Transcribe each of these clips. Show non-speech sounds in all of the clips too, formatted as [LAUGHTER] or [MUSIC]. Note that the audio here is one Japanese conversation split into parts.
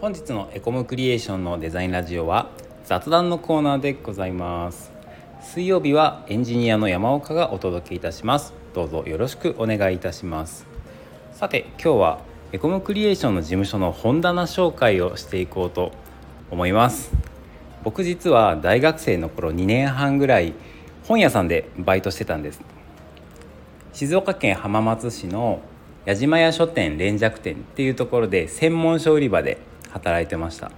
本日のエコムクリエーションのデザインラジオは雑談のコーナーでございます。水曜日はエンジニアの山岡がお届けいたします。どうぞよろしくお願いいたします。さて今日はエコムクリエーションの事務所の本棚紹介をしていこうと思います。僕実は大学生の頃2年半ぐらい本屋さんでバイトしてたんです。静岡県浜松市の矢島屋書店連雀店っていうところで専門書売り場で働いてました。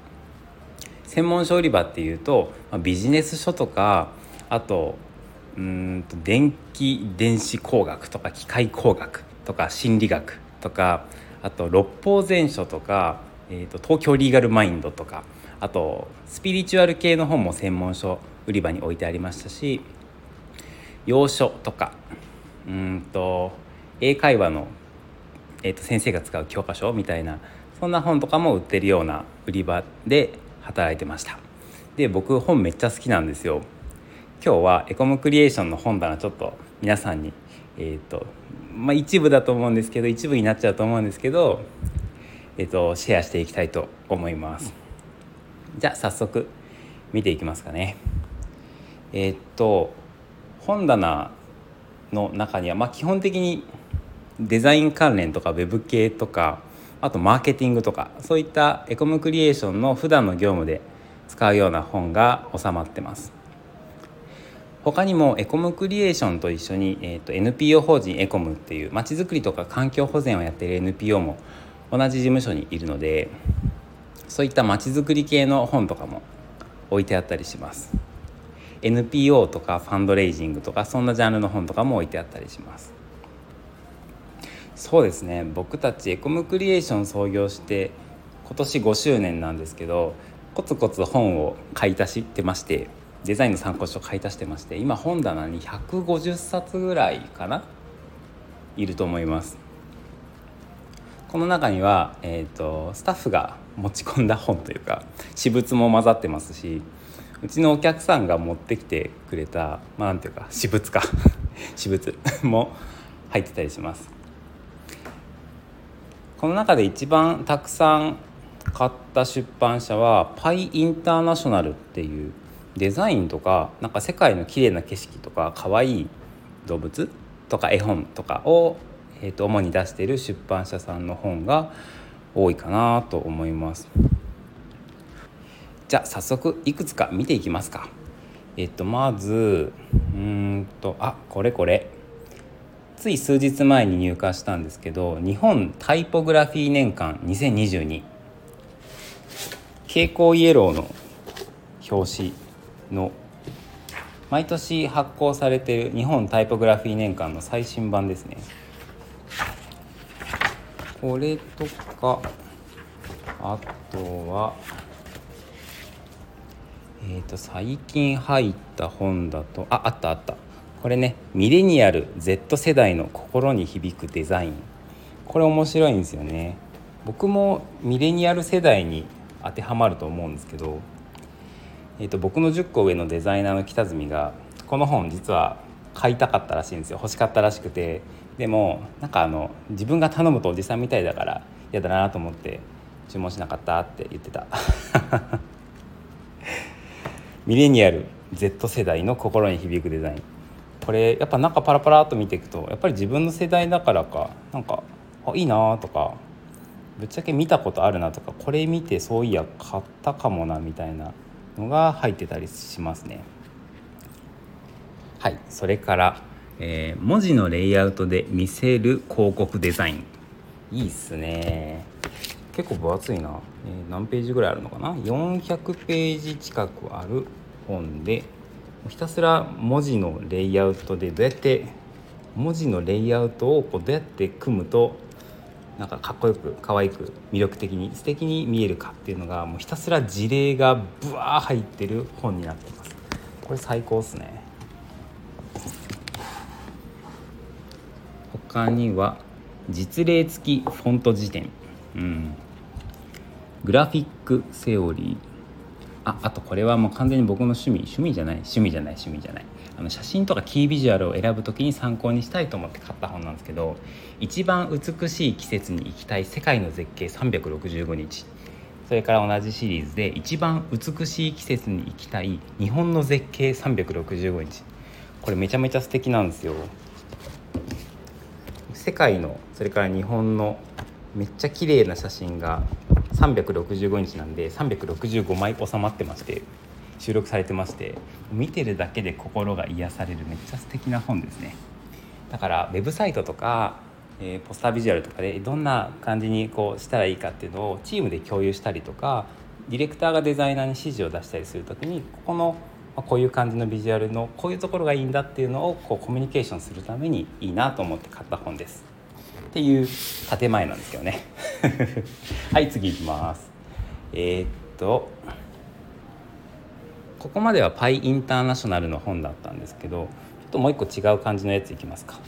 専門書売り場っていうとビジネス書とかあとうんと電気電子工学とか機械工学とか心理学とかあと六法全書とか、えーと、東京リーガルマインドとかあとスピリチュアル系の本も専門書売り場に置いてありましたし洋書とかうんと英会話の、えーと先生が使う教科書みたいなそんな本とかも売ってるような売り場で働いてました。で僕本めっちゃ好きなんですよ。今日はエコムクリエーションの本棚ちょっと皆さんにえっ、ー、とまあ一部だと思うんですけど一部になっちゃうと思うんですけどえっ、ー、とシェアしていきたいと思います。じゃあ早速見ていきますかね。えっ、ー、と本棚の中にはまあ基本的にデザイン関連とかウェブ系とかあとマーケティングとかそういったエコムクリエーションの普段の業務で使うような本が収まってます。他にもエコムクリエーションと一緒に、えーと、NPO 法人エコムっていうまちづくりとか環境保全をやっている NPO も同じ事務所にいるのでそういったまちづくり系の本とかも置いてあったりします。NPO とかファンドレイジングとかそんなジャンルの本とかも置いてあったりします。そうですね。僕たちエコムクリエーション創業して今年5周年なんですけどコツコツ本を買い足してましてデザインの参考書買い足してまして今本棚に150冊ぐらいかないると思います。この中には、えーと、スタッフが持ち込んだ本というか私物も混ざってますしうちのお客さんが持ってきてくれたまあなんていうか私物か。私物も入ってたりします。この中で一番たくさん買った出版社はパイインターナショナルっていうデザインとかなんか世界の綺麗な景色とか可愛い動物とか絵本とかを、えー、と主に出している出版社さんの本が多いかなと思います。じゃあ早速いくつか見ていきますか。えっとまずうんとあこれこれつい数日前に入荷したんですけど日本タイポグラフィー年間2022蛍光イエローの表紙の毎年発行されている日本タイポグラフィー年間の最新版ですね。これとかあとはえっ、ー、と最近入った本だとああったあった。これねミレニアル Z 世代の心に響くデザイン。これ面白いんですよね。僕もミレニアル世代に当てはまると思うんですけどえーと、僕の10個上のデザイナーの北角がこの本実は買いたかったらしいんですよ。欲しかったらしくて。でもなんかあの自分が頼むとおじさんみたいだから嫌だなと思って注文しなかったって言ってた。[LAUGHS] ミレニアル Z 世代の心に響くデザイン。これやっぱなんかパラパラっと見ていくとやっぱり自分の世代だからかなんかあいいなとかぶっちゃけ見たことあるなとかこれ見てそういや買ったかもなみたいなのが入ってたりしますね。はいそれから、えー、文字のレイアウトで見せる広告デザイン。いいっすね。結構分厚いな、えー、何ページぐらいあるのかな？400ページ近くある本でひたすら文字のレイアウトでどうやって文字のレイアウトをこうどうやって組むとなんかかっこよく可愛く魅力的に素敵に見えるかっていうのがもうひたすら事例がブワー入ってる本になってます。これ最高っすね。他には実例付きフォント辞典。うん。グラフィックセオリー。ああとこれはもう完全に僕の趣味趣味じゃない趣味じゃない趣味じゃない。あの写真とかキービジュアルを選ぶ時に参考にしたいと思って買った本なんですけど一番美しい季節に行きたい世界の絶景365日。それから同じシリーズで一番美しい季節に行きたい日本の絶景365日。これめちゃめちゃ素敵なんですよ。世界のそれから日本のめっちゃ綺麗な写真が365日なんで365枚収まってまして収録されてまして見てるだけで心が癒されるめっちゃ素敵な本ですねだからウェブサイトとか、えー、ポスタービジュアルとかでどんな感じにこうしたらいいかっていうのをチームで共有したりとかディレクターがデザイナーに指示を出したりする時にここのこういう感じのビジュアルのこういうところがいいんだっていうのをこうコミュニケーションするためにいいなと思って買った本です。っていう建前なんですけどね。はい次いきます。えー、っとここまではパイインターナショナルの本だったんですけどちょっともう一個違う感じのやついきますか。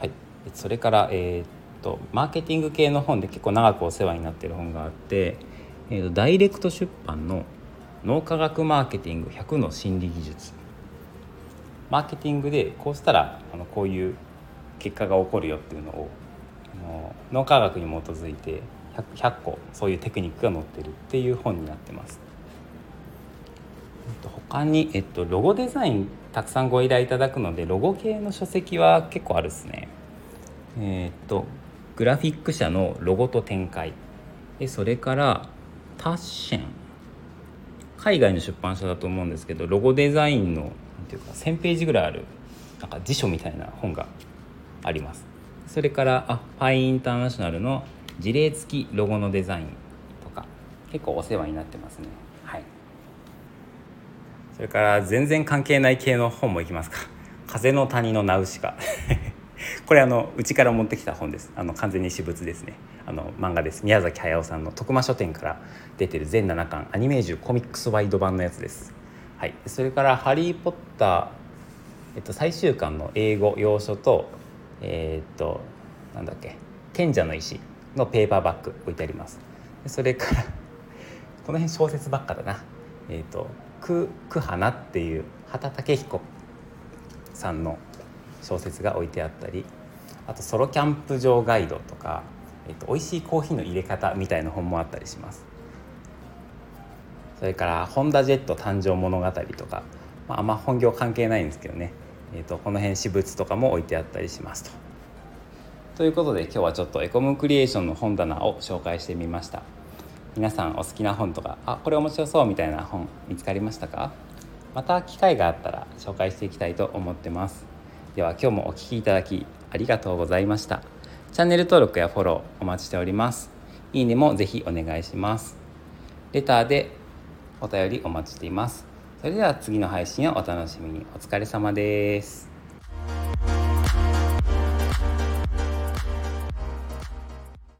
はい、それからえー、っとマーケティング系の本で結構長くお世話になってる本があって、えー、とダイレクト出版の「脳科学マーケティング100の心理技術マーケティングでこうしたらあのこういう結果が起こるよっていうのを脳科学に基づいて 100, 100個そういうテクニックが載ってるっていう本になってます。他に、えっと、ロゴデザインたくさんご依頼いただくのでロゴ系の書籍は結構あるっすね。え、っとグラフィック社のロゴと展開でそれからタッシェン海外の出版社だと思うんですけどロゴデザインのなんていうか1,000ページぐらいあるなんか辞書みたいな本がありますそれからあパインインターナショナルの事例付きロゴのデザインとか結構お世話になってますね。はい。それから全然関係ない系の本もいきますか「風の谷のナウシカ」[LAUGHS] これあのうちから持ってきた本です。あの完全に私物ですね。あの漫画です。宮崎駿さんの徳間書店から出てる全7巻アニメージュコミックスワイド版のやつです。はい。それから「ハリー・ポッター」えっと、最終巻の英語要所とえー、っとなんだっけ「賢者の石」のペーパーバッグ置いてあります。それから [LAUGHS] この辺小説ばっかだな。えー、っと「くく花」っていう畑武彦さんの小説が置いてあったりあとソロキャンプ場ガイドとか、えっと、美味しいコーヒーの入れ方みたいな本もあったりします。それからホンダジェット誕生物語とか、まあ、あんま本業関係ないんですけどね、えっと、この辺私物とかも置いてあったりしますと。ということで今日はちょっとエコムクリエーションの本棚を紹介してみました。皆さんお好きな本とかあこれ面白そうみたいな本見つかりましたか？また機会があったら紹介していきたいと思ってます。では今日もお聴きいただきありがとうございました。チャンネル登録やフォローお待ちしております。いいねもぜひお願いします。レターでお便りお待ちしています。それでは次の配信をお楽しみに。お疲れ様です。